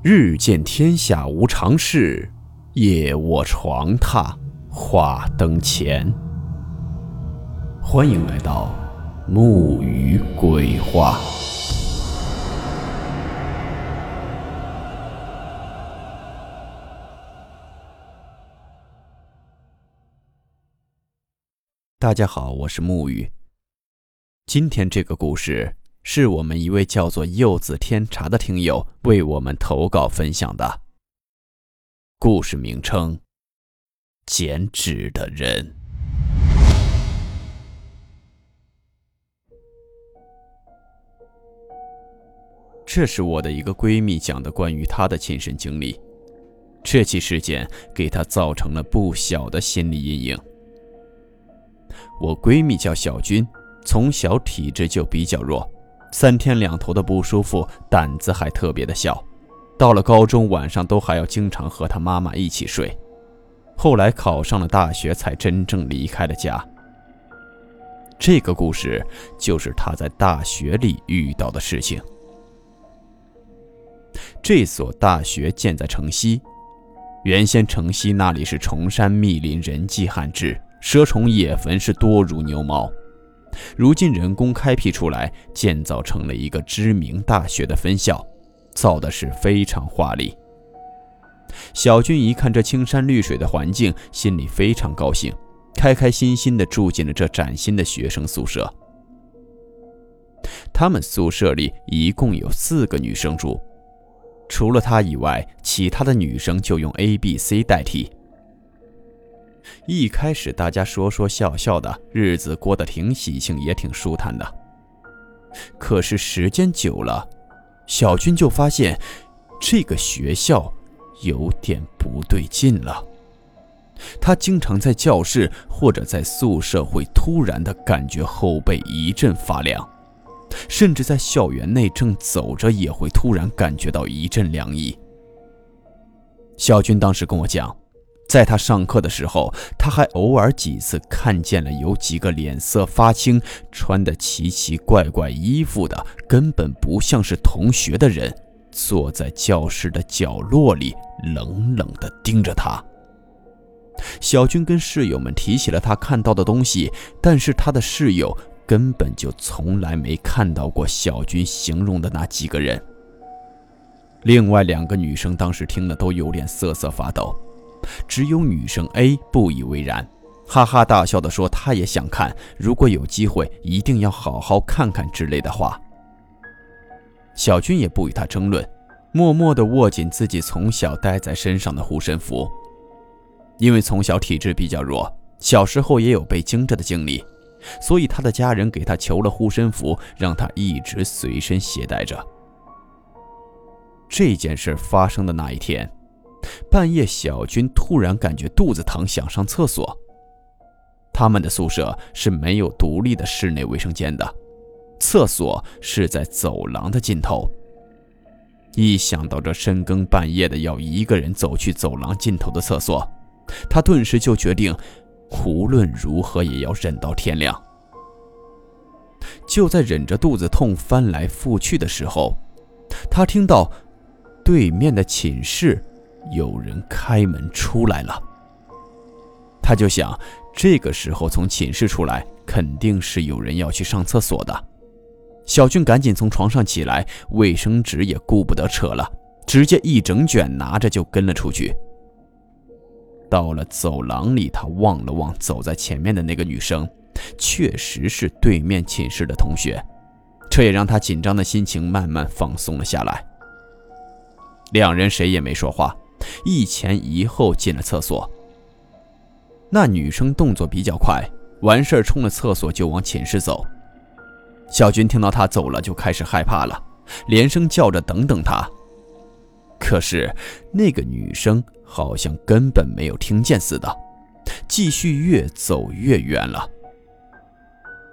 日见天下无常事，夜卧床榻话灯前。欢迎来到木鱼鬼话。大家好，我是木鱼。今天这个故事。是我们一位叫做柚子天茶的听友为我们投稿分享的故事名称：剪纸的人。这是我的一个闺蜜讲的关于她的亲身经历，这起事件给她造成了不小的心理阴影。我闺蜜叫小军，从小体质就比较弱。三天两头的不舒服，胆子还特别的小。到了高中，晚上都还要经常和他妈妈一起睡。后来考上了大学，才真正离开了家。这个故事就是他在大学里遇到的事情。这所大学建在城西，原先城西那里是崇山密林，人迹罕至，蛇虫野坟是多如牛毛。如今人工开辟出来，建造成了一个知名大学的分校，造的是非常华丽。小军一看这青山绿水的环境，心里非常高兴，开开心心地住进了这崭新的学生宿舍。他们宿舍里一共有四个女生住，除了她以外，其他的女生就用 A、B、C 代替。一开始大家说说笑笑的，日子过得挺喜庆，也挺舒坦的。可是时间久了，小军就发现这个学校有点不对劲了。他经常在教室或者在宿舍会突然的感觉后背一阵发凉，甚至在校园内正走着也会突然感觉到一阵凉意。小军当时跟我讲。在他上课的时候，他还偶尔几次看见了有几个脸色发青、穿的奇奇怪怪衣服的，根本不像是同学的人，坐在教室的角落里，冷冷地盯着他。小军跟室友们提起了他看到的东西，但是他的室友根本就从来没看到过小军形容的那几个人。另外两个女生当时听了都有点瑟瑟发抖。只有女生 A 不以为然，哈哈大笑地说：“她也想看，如果有机会，一定要好好看看之类的话。”小军也不与他争论，默默地握紧自己从小带在身上的护身符。因为从小体质比较弱，小时候也有被惊着的经历，所以他的家人给他求了护身符，让他一直随身携带着。这件事发生的那一天。半夜，小军突然感觉肚子疼，想上厕所。他们的宿舍是没有独立的室内卫生间的，厕所是在走廊的尽头。一想到这深更半夜的要一个人走去走廊尽头的厕所，他顿时就决定，无论如何也要忍到天亮。就在忍着肚子痛翻来覆去的时候，他听到对面的寝室。有人开门出来了，他就想，这个时候从寝室出来，肯定是有人要去上厕所的。小俊赶紧从床上起来，卫生纸也顾不得扯了，直接一整卷拿着就跟了出去。到了走廊里，他望了望走在前面的那个女生，确实是对面寝室的同学，这也让他紧张的心情慢慢放松了下来。两人谁也没说话。一前一后进了厕所。那女生动作比较快，完事儿冲了厕所就往寝室走。小军听到她走了，就开始害怕了，连声叫着等等她。可是那个女生好像根本没有听见似的，继续越走越远了。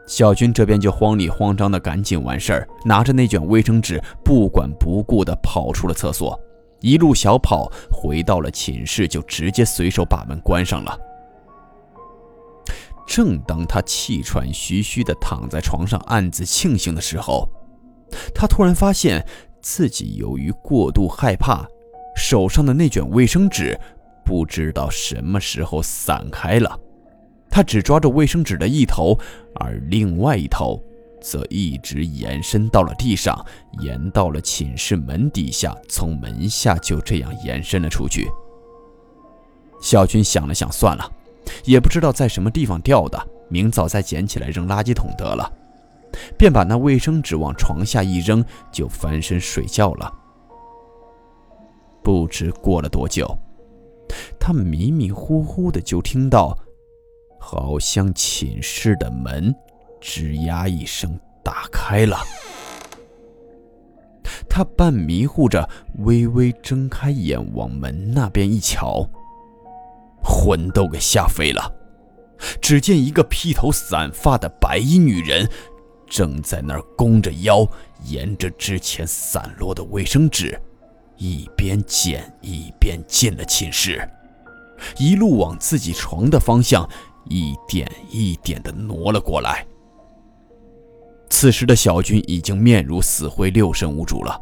小军这边就慌里慌张的赶紧完事儿，拿着那卷卫生纸，不管不顾的跑出了厕所。一路小跑回到了寝室，就直接随手把门关上了。正当他气喘吁吁地躺在床上暗自庆幸的时候，他突然发现自己由于过度害怕，手上的那卷卫生纸不知道什么时候散开了，他只抓着卫生纸的一头，而另外一头则一直延伸到了地上，延到了寝室门底下，从门下就这样延伸了出去。小军想了想，算了，也不知道在什么地方掉的，明早再捡起来扔垃圾桶得了，便把那卫生纸往床下一扔，就翻身睡觉了。不知过了多久，他迷迷糊糊的就听到，好像寝室的门吱呀一声打开了。他半迷糊着，微微睁开眼往门那边一瞧，魂都给吓飞了。只见一个披头散发的白衣女人，正在那儿弓着腰，沿着之前散落的卫生纸。一边捡一边进了寝室，一路往自己床的方向一点一点地挪了过来。此时的小军已经面如死灰，六神无主了。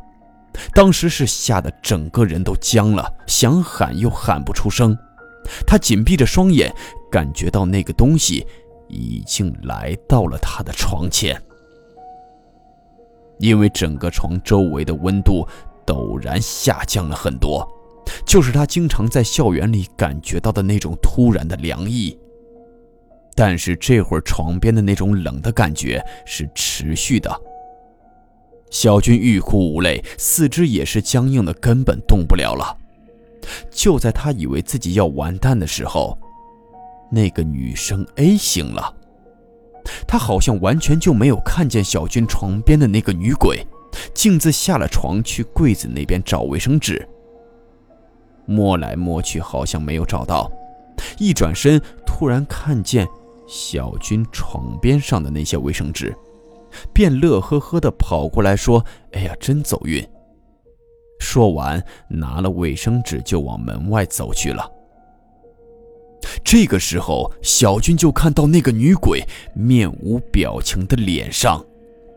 当时是吓得整个人都僵了，想喊又喊不出声。他紧闭着双眼，感觉到那个东西已经来到了他的床前，因为整个床周围的温度。陡然下降了很多，就是他经常在校园里感觉到的那种突然的凉意。但是这会儿床边的那种冷的感觉是持续的。小军欲哭无泪，四肢也是僵硬的，根本动不了了。就在他以为自己要完蛋的时候，那个女生 A 醒了，她好像完全就没有看见小军床边的那个女鬼。径自下了床，去柜子那边找卫生纸。摸来摸去，好像没有找到。一转身，突然看见小军床边上的那些卫生纸，便乐呵呵地跑过来说：“哎呀，真走运！”说完，拿了卫生纸就往门外走去了。这个时候，小军就看到那个女鬼面无表情的脸上。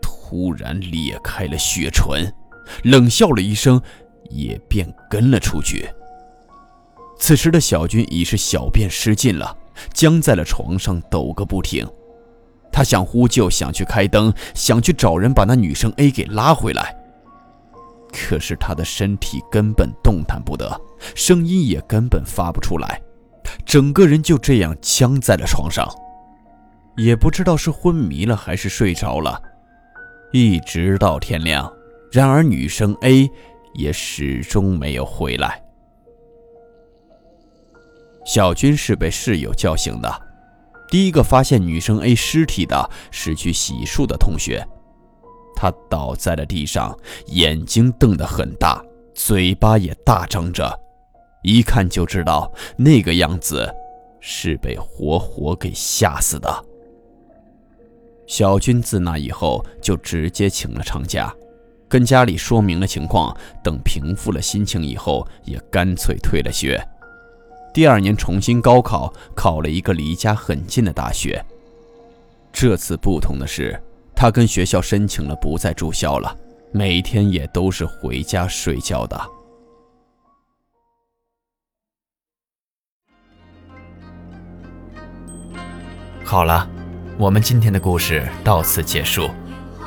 突然裂开了血唇，冷笑了一声，也便跟了出去。此时的小军已是小便失禁了，僵在了床上，抖个不停。他想呼救，想去开灯，想去找人把那女生 A 给拉回来。可是他的身体根本动弹不得，声音也根本发不出来，整个人就这样僵在了床上，也不知道是昏迷了还是睡着了。一直到天亮，然而女生 A 也始终没有回来。小军是被室友叫醒的，第一个发现女生 A 尸体的是去洗漱的同学，他倒在了地上，眼睛瞪得很大，嘴巴也大张着，一看就知道那个样子是被活活给吓死的。小军自那以后就直接请了长假，跟家里说明了情况，等平复了心情以后，也干脆退了学。第二年重新高考，考了一个离家很近的大学。这次不同的是，他跟学校申请了不再住校了，每天也都是回家睡觉的。好了。我们今天的故事到此结束，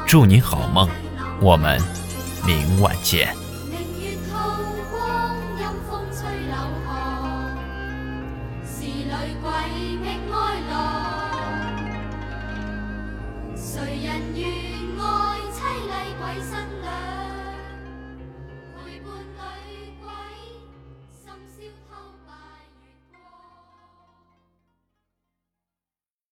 祝你好梦，我们明晚见。谁人愿爱凄厉鬼身？